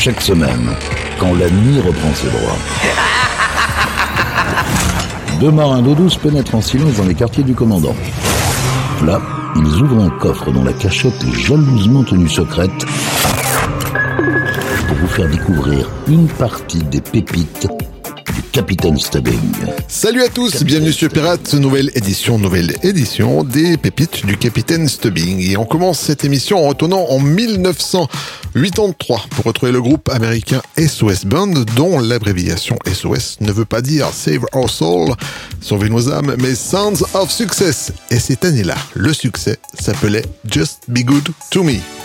Chaque semaine, quand la nuit reprend ses droits. Deux marins d'eau douce pénètrent en silence dans les quartiers du commandant. Là, ils ouvrent un coffre dont la cachette est jalousement tenue secrète pour vous faire découvrir une partie des pépites du Capitaine Stubbing. Salut à tous, bienvenue sur Pirate, nouvelle édition, nouvelle édition des pépites du Capitaine Stubbing. Et on commence cette émission en retournant en 1983 pour retrouver le groupe américain SOS Band, dont l'abréviation SOS ne veut pas dire Save Our Soul, sauver nos âmes, mais Sounds of Success. Et cette année-là, le succès s'appelait Just Be Good to Me.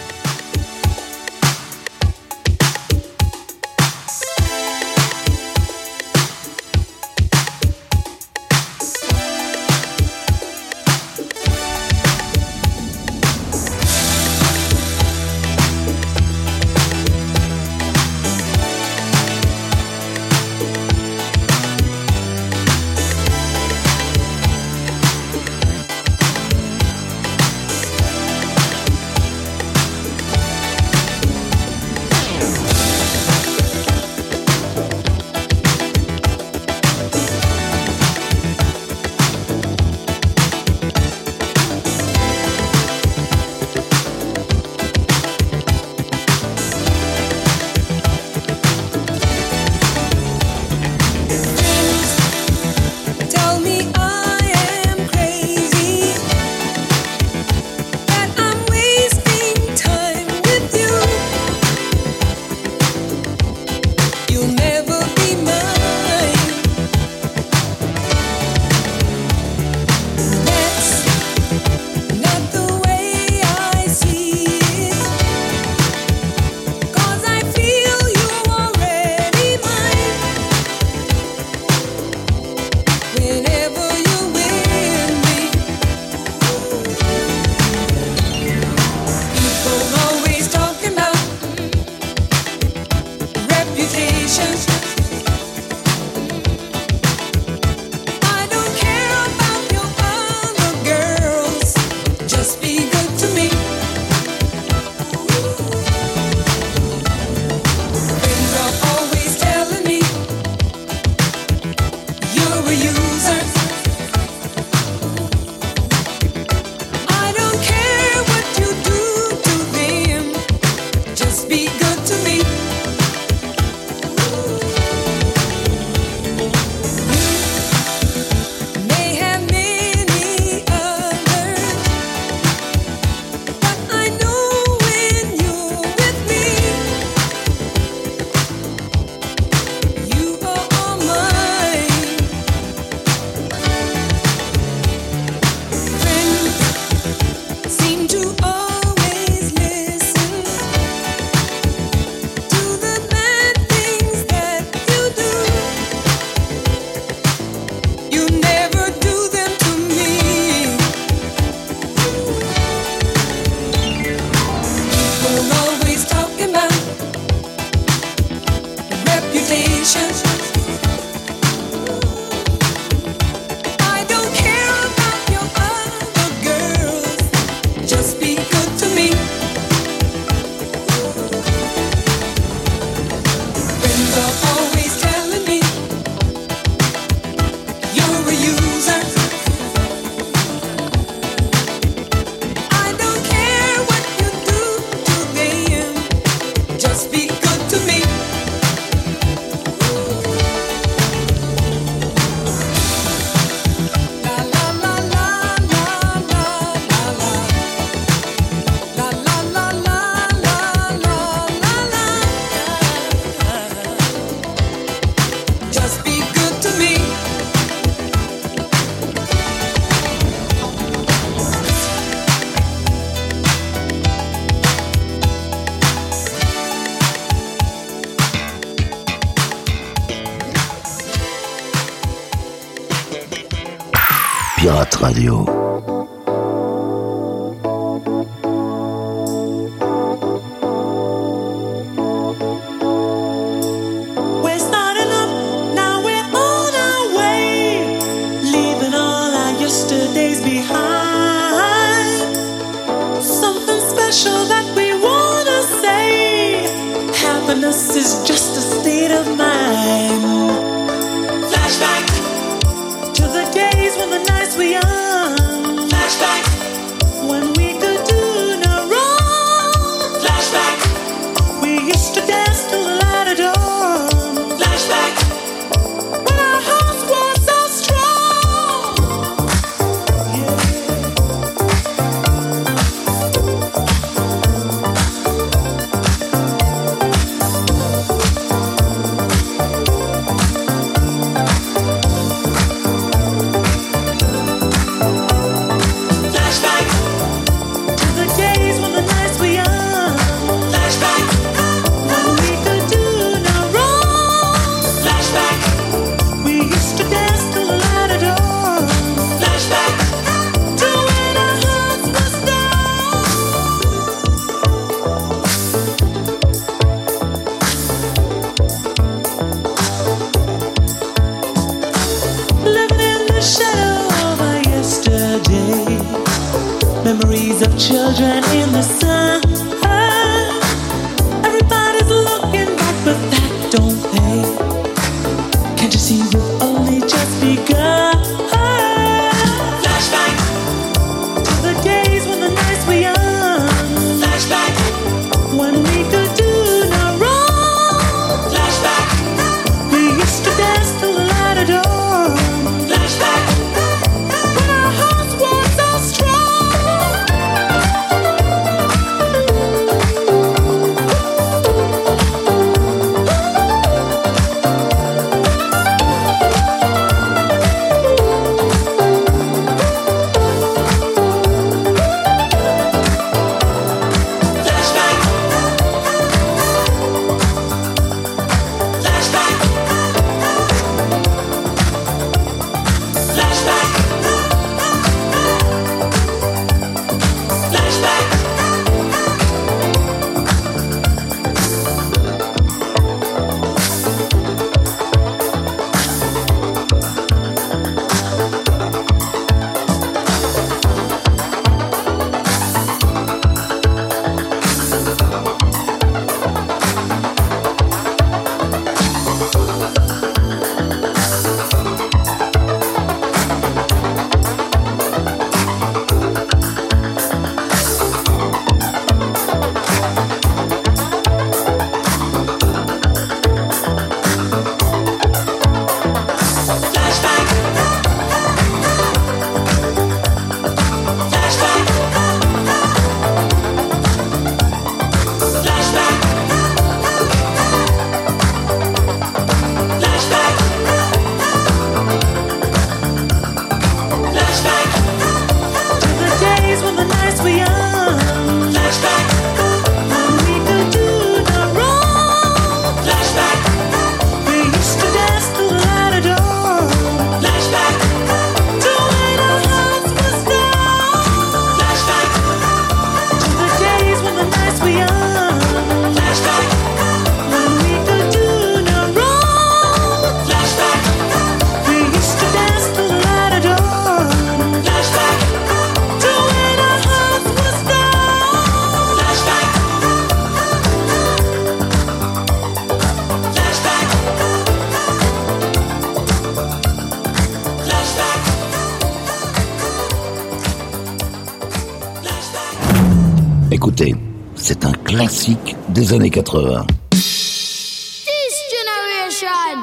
années 80. This generation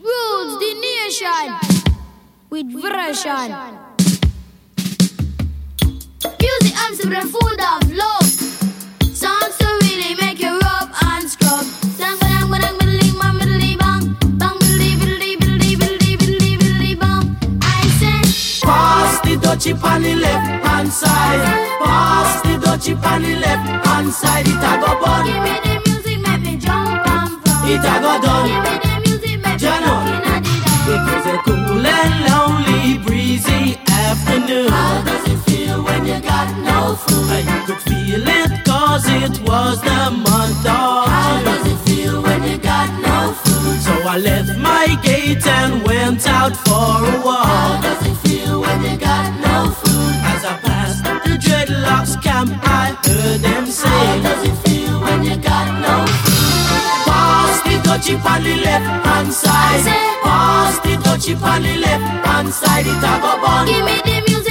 rules the nation with version. Music arms a food of love. Sounds to really make you rub and scrub. Touchy on the left hand side, pass the touch it on the left hand side, it a go burn. Give me the music, make me jump and run. It a go done. Give me the music, make me jump and It is a cool and lonely, breezy afternoon. How does it feel when you got no food? Uh, you could feel it cause it was the month of How does it feel when you got no food? So I left my gate and went out for a walk. How does it feel when you got no food? box camp, I heard them say. How does it feel when you got no food? Pass the touchy on the left hand side. Pass the touchy on the left hand side. it's a go bun. Give me the music.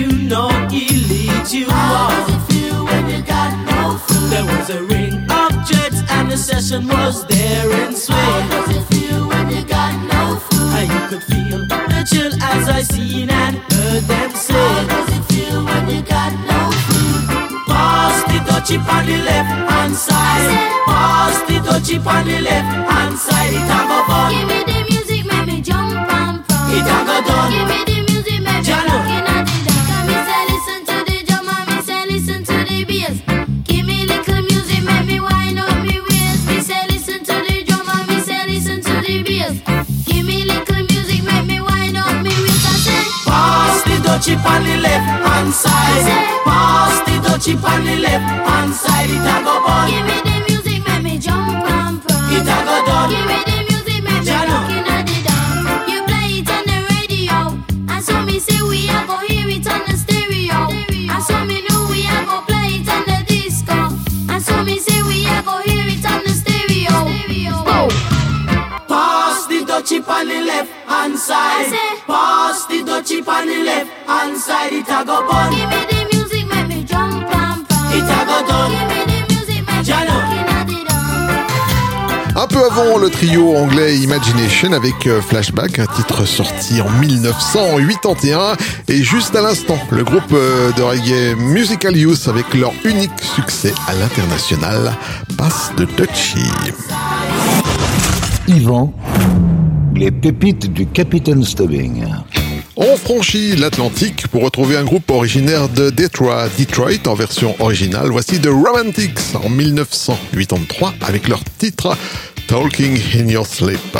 You know he leads you on. How does it feel when you got no food? There was a ring of jets and the session was there in swing. How does it feel when you got no food? And you could feel the chill as I seen and heard them say. How does it feel when you got no food? Pass the dutchie on the left hand side. Pass the dutchie on the left hand side. It a go bun. Give me the music, make me jump and prance. It a go done. Give me the music, make me Jello. rockin' Pass the dutchie on the left hand side. Pass the dutchie on the left hand side. It a go bun. Give me the music, make me jump and prance. It a go done. Give me the music, make me rockin' at the dance. You play it on the radio, and so me say we a go hear it on the stereo. And so me know we a go play it on the disco. And so me say we a go hear it on the stereo. Pass the dutchie on the left hand side. On the left hand side. It a go bun. Give me the music, make me jump and prance. It a go done. Give me the music, make me Jello. rockin' at the dance. Un peu avant, le trio anglais Imagination avec euh, Flashback, un titre sorti en 1981. Et juste à l'instant, le groupe euh, de reggae Musical Youth avec leur unique succès à l'international, Pass de Touchy. Yvan, les pépites du Capitaine Stubbing. On franchit l'Atlantique pour retrouver un groupe originaire de Detroit, Detroit en version originale. Voici The Romantics en 1983 avec leur titre Talking in Your Sleep.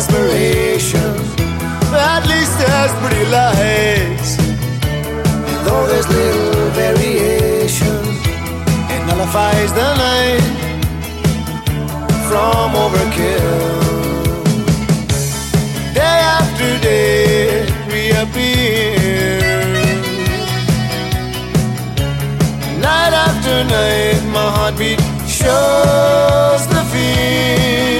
Aspirations, At least there's pretty lights. And though there's little variation, it nullifies the night from overkill. Day after day reappears. Night after night, my heartbeat shows the fear.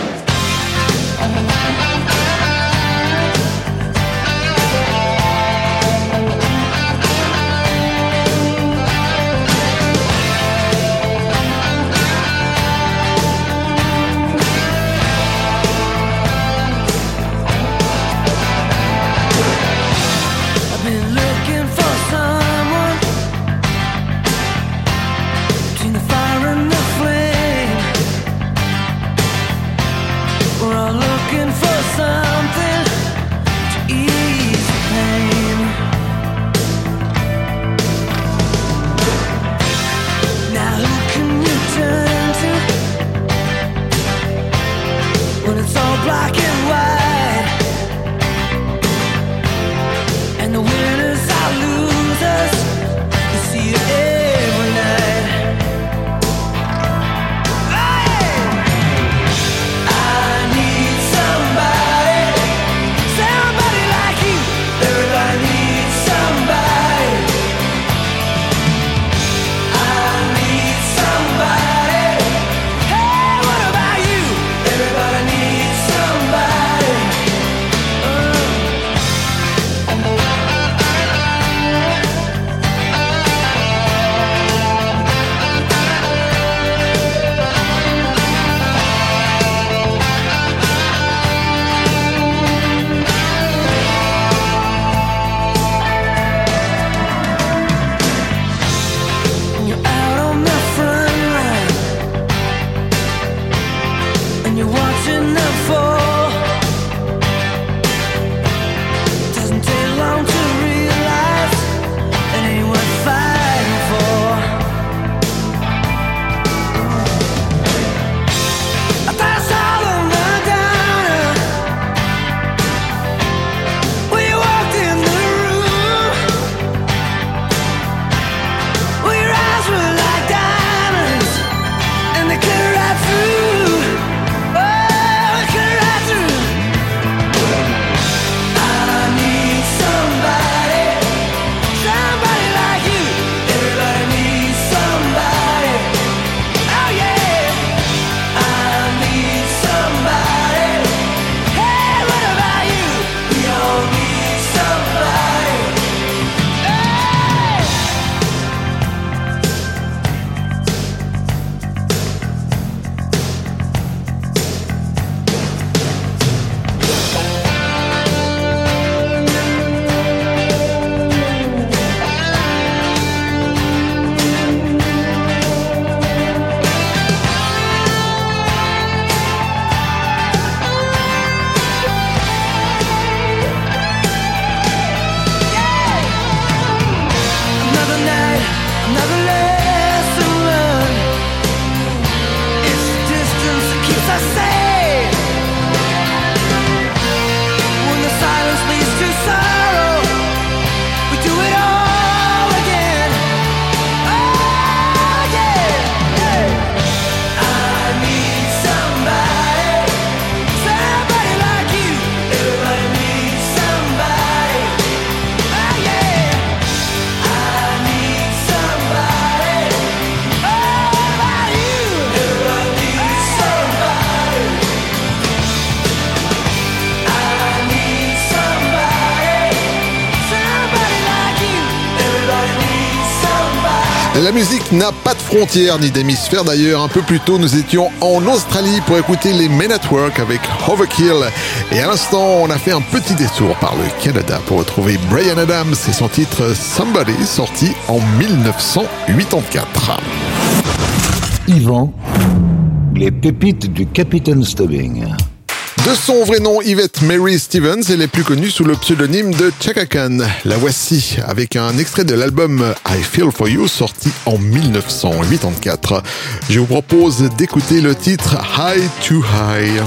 Frontières ni d'hémisphère d'ailleurs. Un peu plus tôt, nous étions en Australie pour écouter les Men at Work avec Overkill. Et à l'instant, on a fait un petit détour par le Canada pour retrouver Brian Adams et son titre Somebody sorti en 1984. Yvan, les pépites du Capitaine Stubbing. De son vrai nom, Yvette Mary Stevens, elle est plus connue sous le pseudonyme de Chaka Khan. La voici avec un extrait de l'album I Feel For You sorti en 1984. Je vous propose d'écouter le titre High to High.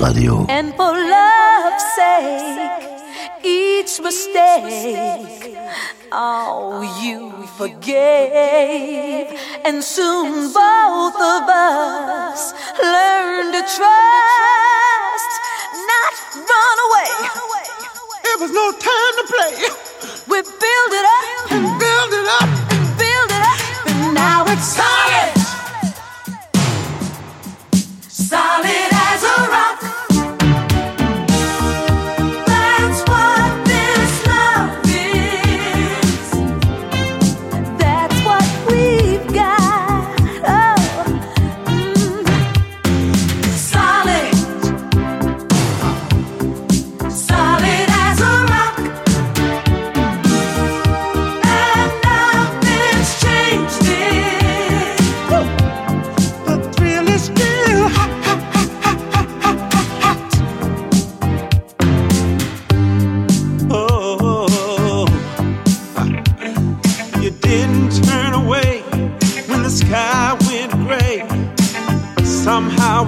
Radio. And for love's sake, each mistake, oh, you forgave. And soon both of us learned to trust, not run away. It was no time to play. We build it up and build it up and build it up, and now it's solid. Solid.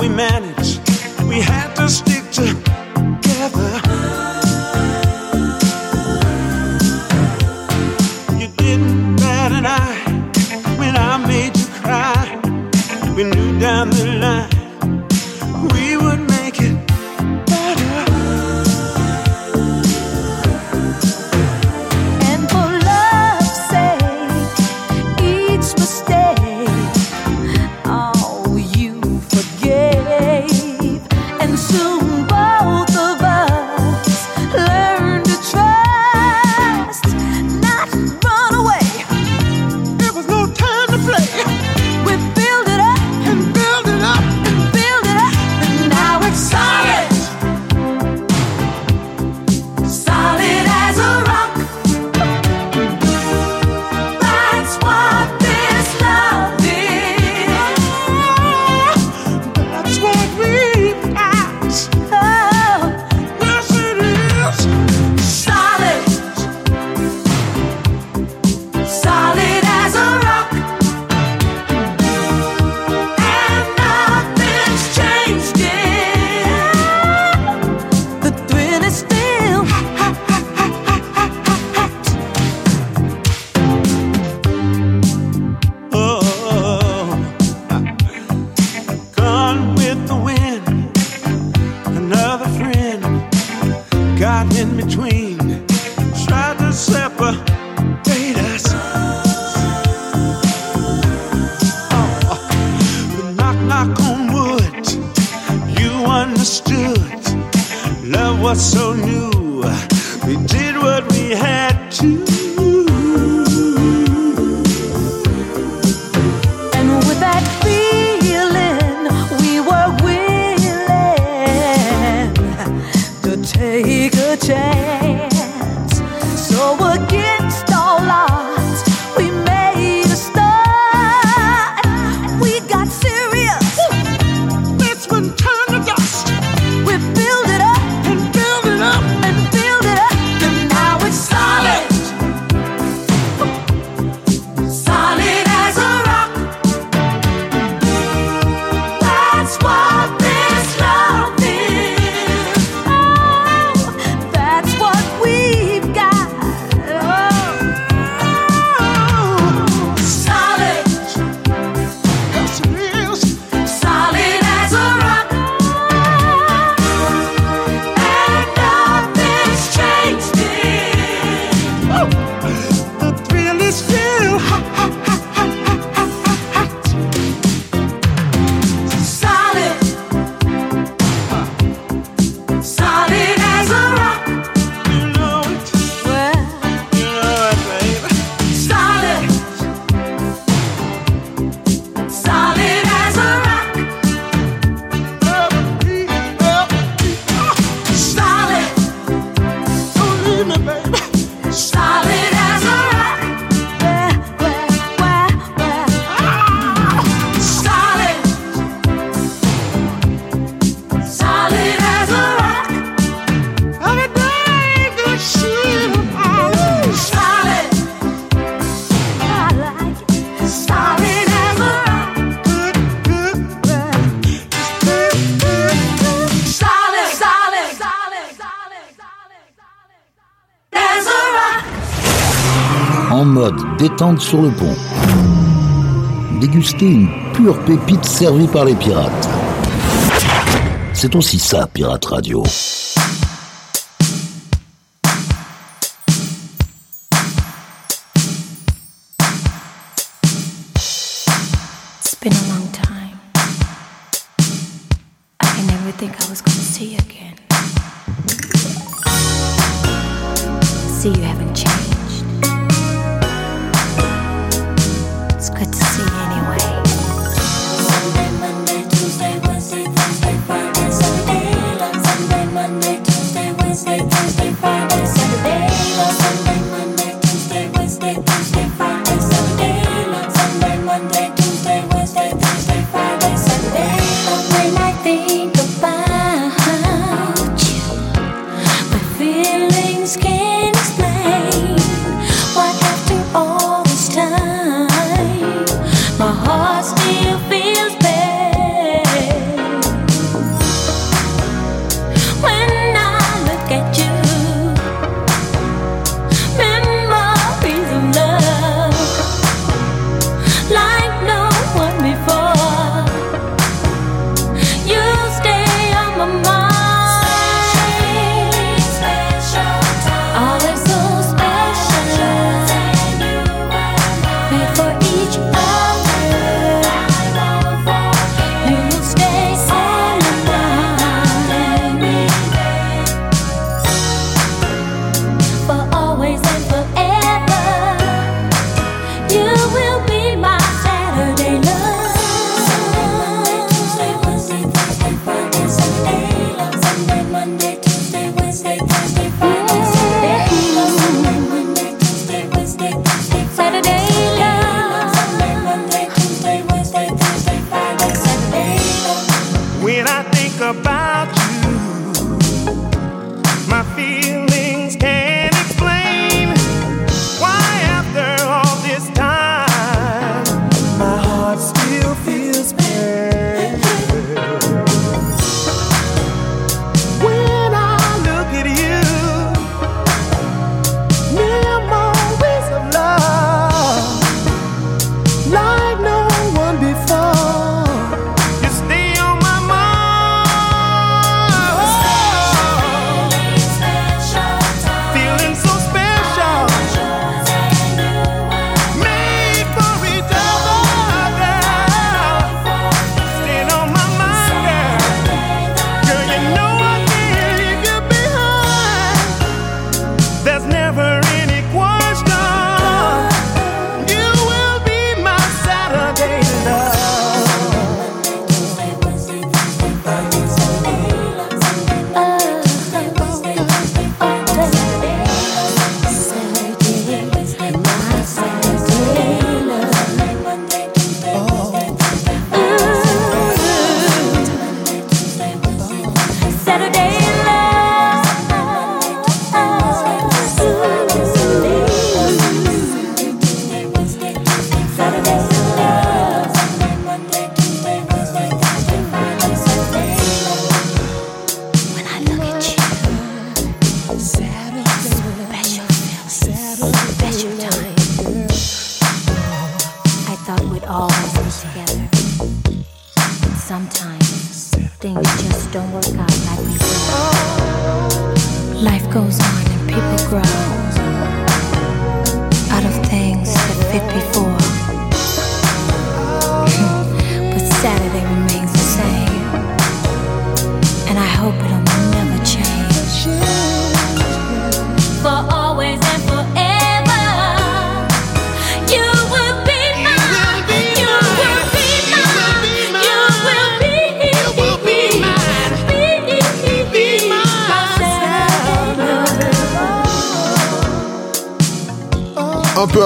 we met. détendre sur le pont. Déguster une pure pépite servie par les pirates. C'est aussi ça, Pirate Radio.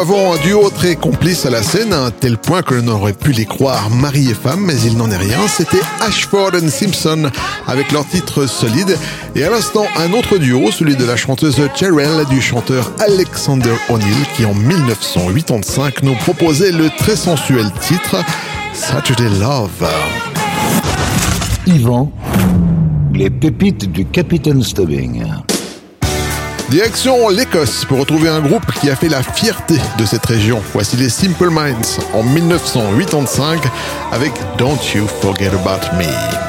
avons un duo très complice à la scène, à un tel point que l'on aurait pu les croire mari et femme, mais il n'en est rien. C'était Ashford and Simpson avec leur titre solide. Et à l'instant, un autre duo, celui de la chanteuse Cheryl et du chanteur Alexander O'Neill, qui en 1985 nous proposait le très sensuel titre Saturday Love. Yvan, les pépites du Capitaine Stubbing. Direction l'Écosse pour retrouver un groupe qui a fait la fierté de cette région. Voici les Simple Minds en 1985 avec Don't You Forget About Me.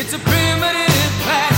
It's a primitive past.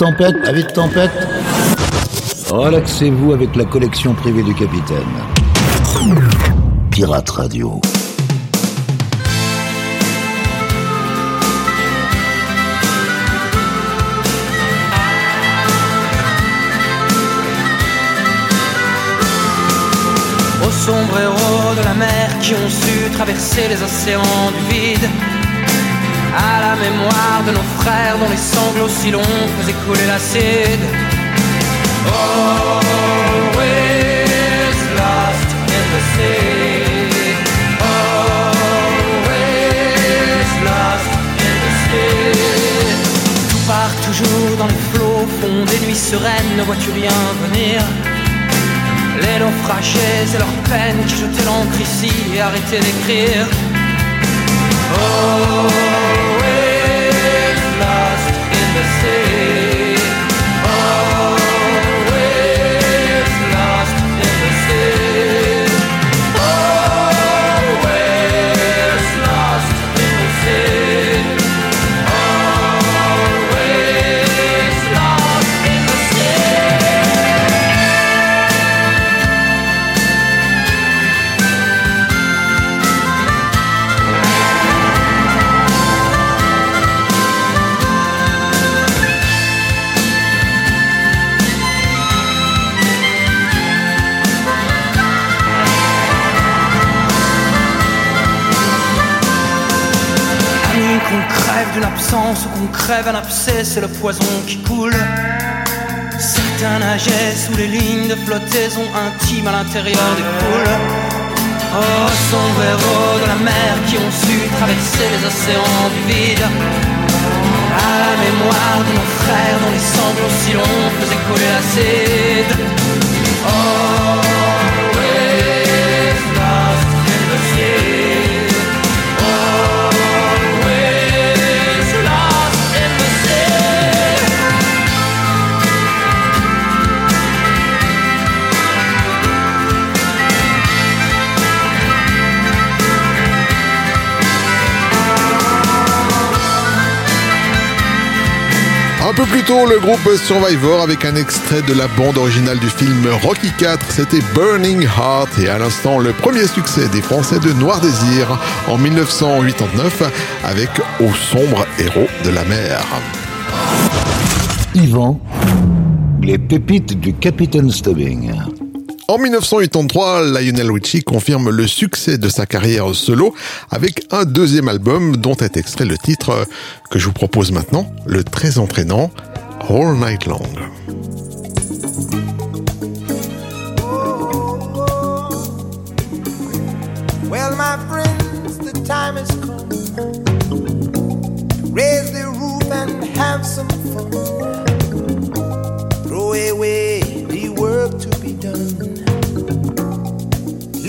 Tempête, avis de tempête. Relaxez-vous avec la collection privée du capitaine. Pirate Radio. Aux sombres héros de la mer qui ont su traverser les océans du vide. À la mémoire de nos frères dont les sanglots si longs faisaient couler l'acide. Always lost in the sea? Always lost in the sea? Tout part toujours dans les flots, fond des nuits sereines, ne vois-tu rien venir? Les naufragés et leurs peines qui jetaient l'encre ici et arrêtaient d'écrire. Always abcès, c'est le poison qui coule. Certains nageaient sous les lignes de flottaison intime à l'intérieur des poules. Oh, sombres héros de la mer qui ont su traverser les océans du vide. À la mémoire de nos frères dont les sanglots si longs faisaient coller l'acide. Un peu plus tôt, le groupe Survivor avec un extrait de la bande originale du film Rocky 4, c'était Burning Heart et à l'instant le premier succès des Français de Noir Désir en 1989 avec Au sombre héros de la mer. Yvan, les pépites du Capitaine Stubbing. En 1983, Lionel Richie confirme le succès de sa carrière solo avec un deuxième album dont est extrait le titre que je vous propose maintenant, le très entraînant All Night Long.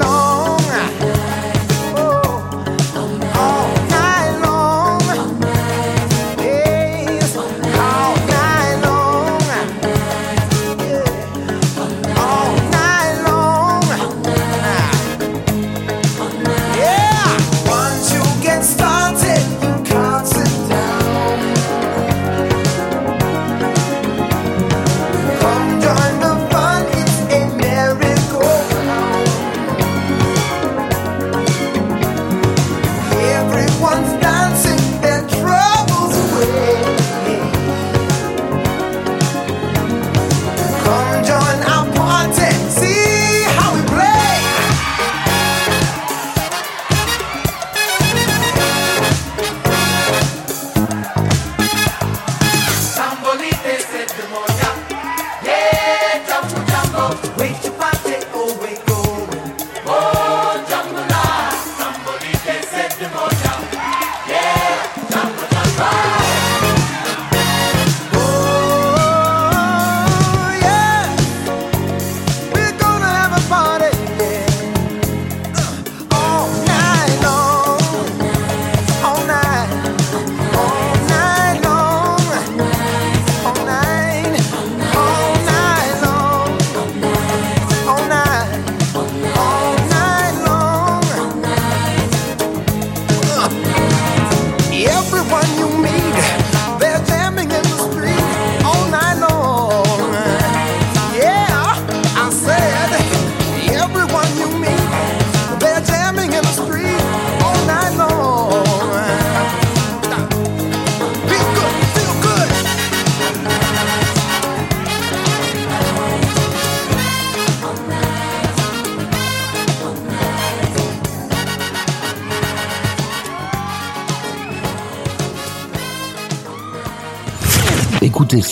long.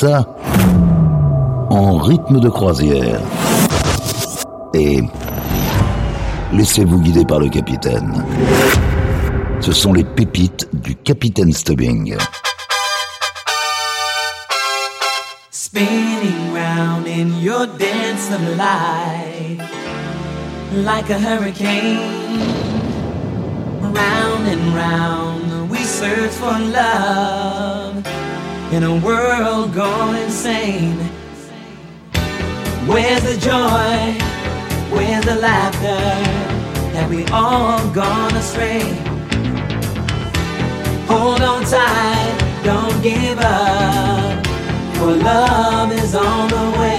En rythme de croisière. Et laissez-vous guider par le capitaine. Ce sont les pépites du capitaine Stubbing. spinning round in your dance of life like a hurricane. Round and round, we search for love in a world gone insane. Where's the joy Where's the laughter? Have we all gone astray? Hold on tight, don't give up. For love is on the way.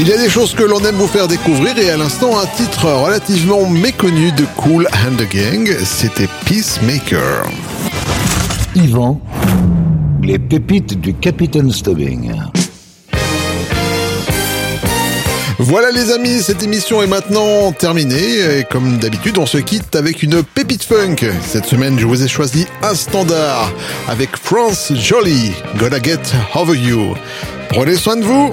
Il y a des choses que l'on aime vous faire découvrir et à l'instant un titre relativement méconnu de Cool and the Gang, c'était Peacemaker. Yvan, les pépites du Capitaine Stubbing. Voilà les amis, cette émission est maintenant terminée et comme d'habitude on se quitte avec une pépite funk. Cette semaine je vous ai choisi un standard avec France Jolie, Gonna Get Over You. Prenez soin de vous,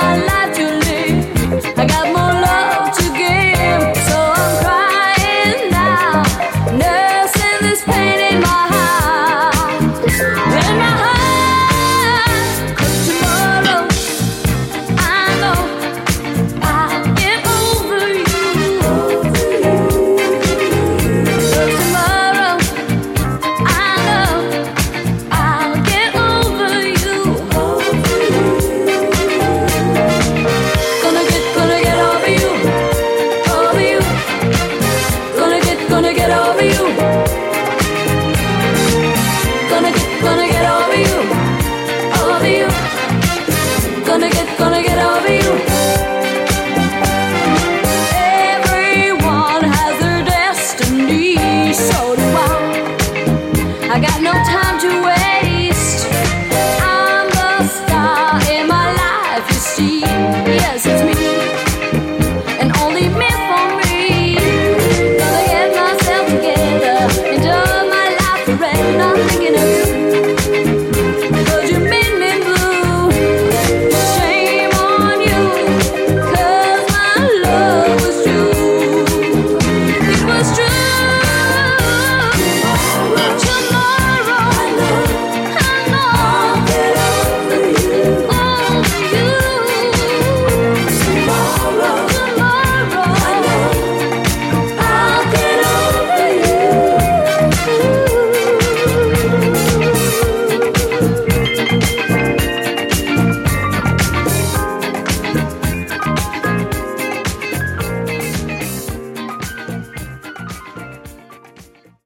my.